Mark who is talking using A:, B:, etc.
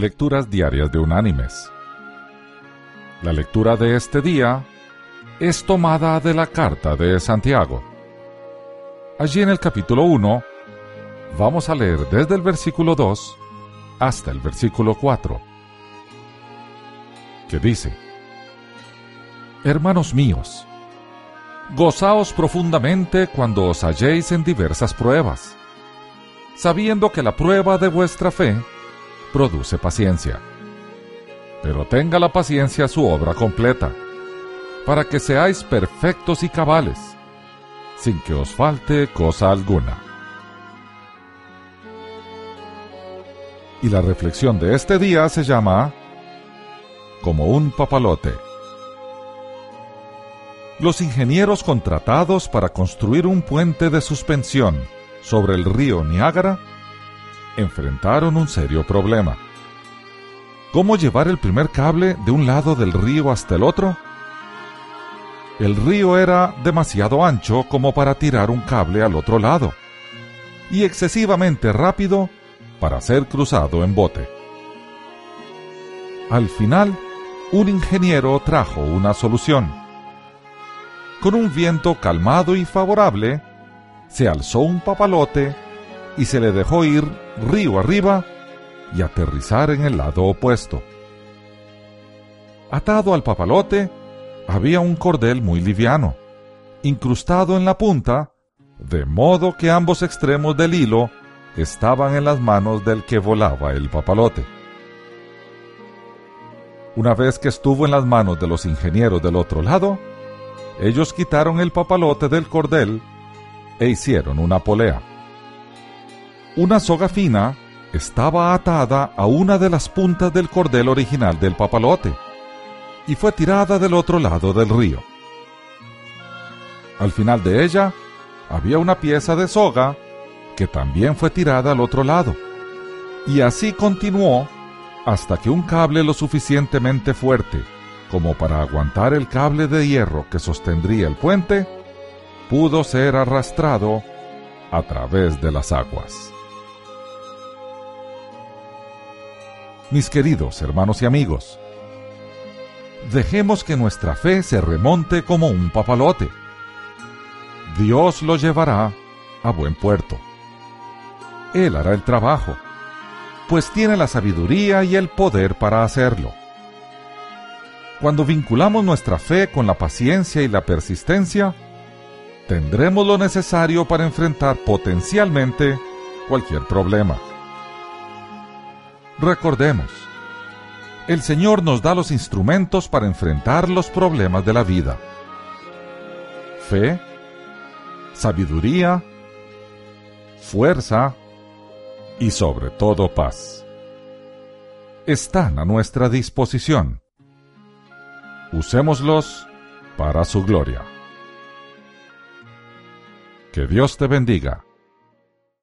A: Lecturas Diarias de Unánimes. La lectura de este día es tomada de la carta de Santiago. Allí en el capítulo 1 vamos a leer desde el versículo 2 hasta el versículo 4, que dice, Hermanos míos, gozaos profundamente cuando os halléis en diversas pruebas, sabiendo que la prueba de vuestra fe produce paciencia. Pero tenga la paciencia su obra completa, para que seáis perfectos y cabales, sin que os falte cosa alguna. Y la reflexión de este día se llama Como un papalote. Los ingenieros contratados para construir un puente de suspensión sobre el río Niágara enfrentaron un serio problema. ¿Cómo llevar el primer cable de un lado del río hasta el otro? El río era demasiado ancho como para tirar un cable al otro lado, y excesivamente rápido para ser cruzado en bote. Al final, un ingeniero trajo una solución. Con un viento calmado y favorable, se alzó un papalote y se le dejó ir río arriba y aterrizar en el lado opuesto. Atado al papalote había un cordel muy liviano, incrustado en la punta, de modo que ambos extremos del hilo estaban en las manos del que volaba el papalote. Una vez que estuvo en las manos de los ingenieros del otro lado, ellos quitaron el papalote del cordel e hicieron una polea. Una soga fina estaba atada a una de las puntas del cordel original del papalote y fue tirada del otro lado del río. Al final de ella había una pieza de soga que también fue tirada al otro lado. Y así continuó hasta que un cable lo suficientemente fuerte como para aguantar el cable de hierro que sostendría el puente pudo ser arrastrado a través de las aguas. Mis queridos hermanos y amigos. Dejemos que nuestra fe se remonte como un papalote. Dios lo llevará a buen puerto. Él hará el trabajo, pues tiene la sabiduría y el poder para hacerlo. Cuando vinculamos nuestra fe con la paciencia y la persistencia, tendremos lo necesario para enfrentar potencialmente cualquier problema. Recordemos, el Señor nos da los instrumentos para enfrentar los problemas de la vida. Fe, sabiduría, fuerza y sobre todo paz. Están a nuestra disposición. Usémoslos para su gloria. Que Dios te bendiga